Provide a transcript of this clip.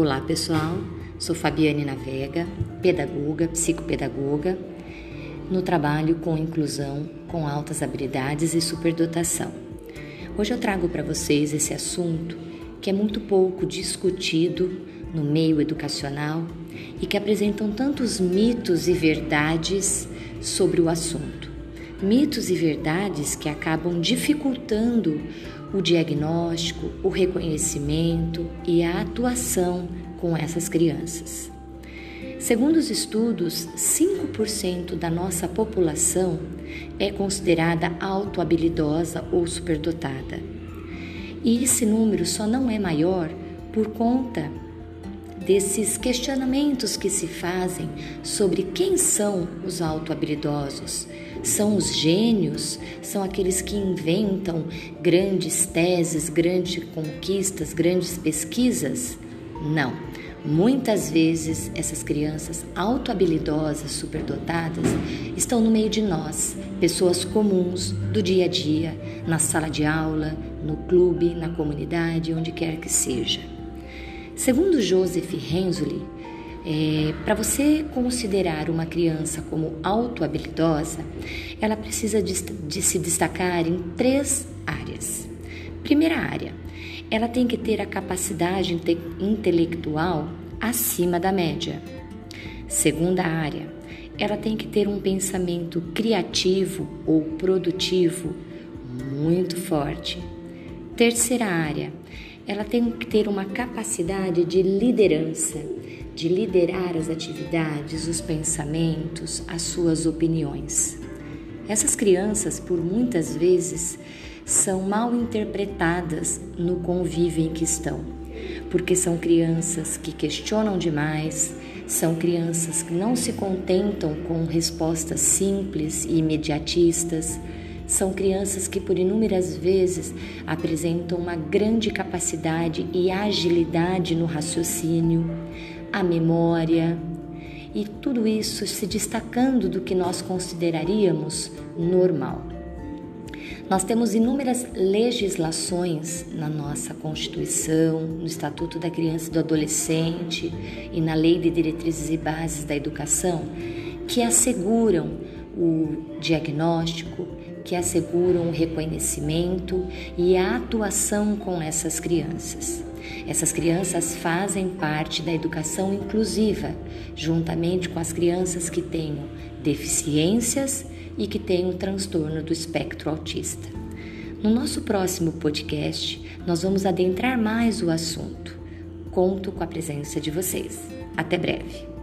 Olá pessoal, sou Fabiane Navega, pedagoga, psicopedagoga, no trabalho com inclusão, com altas habilidades e superdotação. Hoje eu trago para vocês esse assunto que é muito pouco discutido no meio educacional e que apresentam tantos mitos e verdades sobre o assunto. Mitos e verdades que acabam dificultando o diagnóstico, o reconhecimento e a atuação com essas crianças. Segundo os estudos, 5% da nossa população é considerada autohabilidosa ou superdotada. E esse número só não é maior por conta desses questionamentos que se fazem sobre quem são os autohabilidosos, são os gênios? São aqueles que inventam grandes teses, grandes conquistas, grandes pesquisas? Não. Muitas vezes essas crianças autohabilidosas, superdotadas, estão no meio de nós, pessoas comuns do dia a dia, na sala de aula, no clube, na comunidade, onde quer que seja. Segundo Joseph Renzulli, é, Para você considerar uma criança como autohabilidosa, ela precisa de, de se destacar em três áreas. Primeira área, ela tem que ter a capacidade inte intelectual acima da média. Segunda área, ela tem que ter um pensamento criativo ou produtivo muito forte. Terceira área, ela tem que ter uma capacidade de liderança de liderar as atividades, os pensamentos, as suas opiniões. Essas crianças, por muitas vezes, são mal interpretadas no convívio em que estão, porque são crianças que questionam demais, são crianças que não se contentam com respostas simples e imediatistas, são crianças que por inúmeras vezes apresentam uma grande capacidade e agilidade no raciocínio, a memória e tudo isso se destacando do que nós consideraríamos normal. Nós temos inúmeras legislações na nossa Constituição, no Estatuto da Criança e do Adolescente e na Lei de Diretrizes e Bases da Educação que asseguram o diagnóstico, que asseguram o reconhecimento e a atuação com essas crianças. Essas crianças fazem parte da educação inclusiva, juntamente com as crianças que tenham deficiências e que tenham transtorno do espectro autista. No nosso próximo podcast, nós vamos adentrar mais o assunto. Conto com a presença de vocês. Até breve!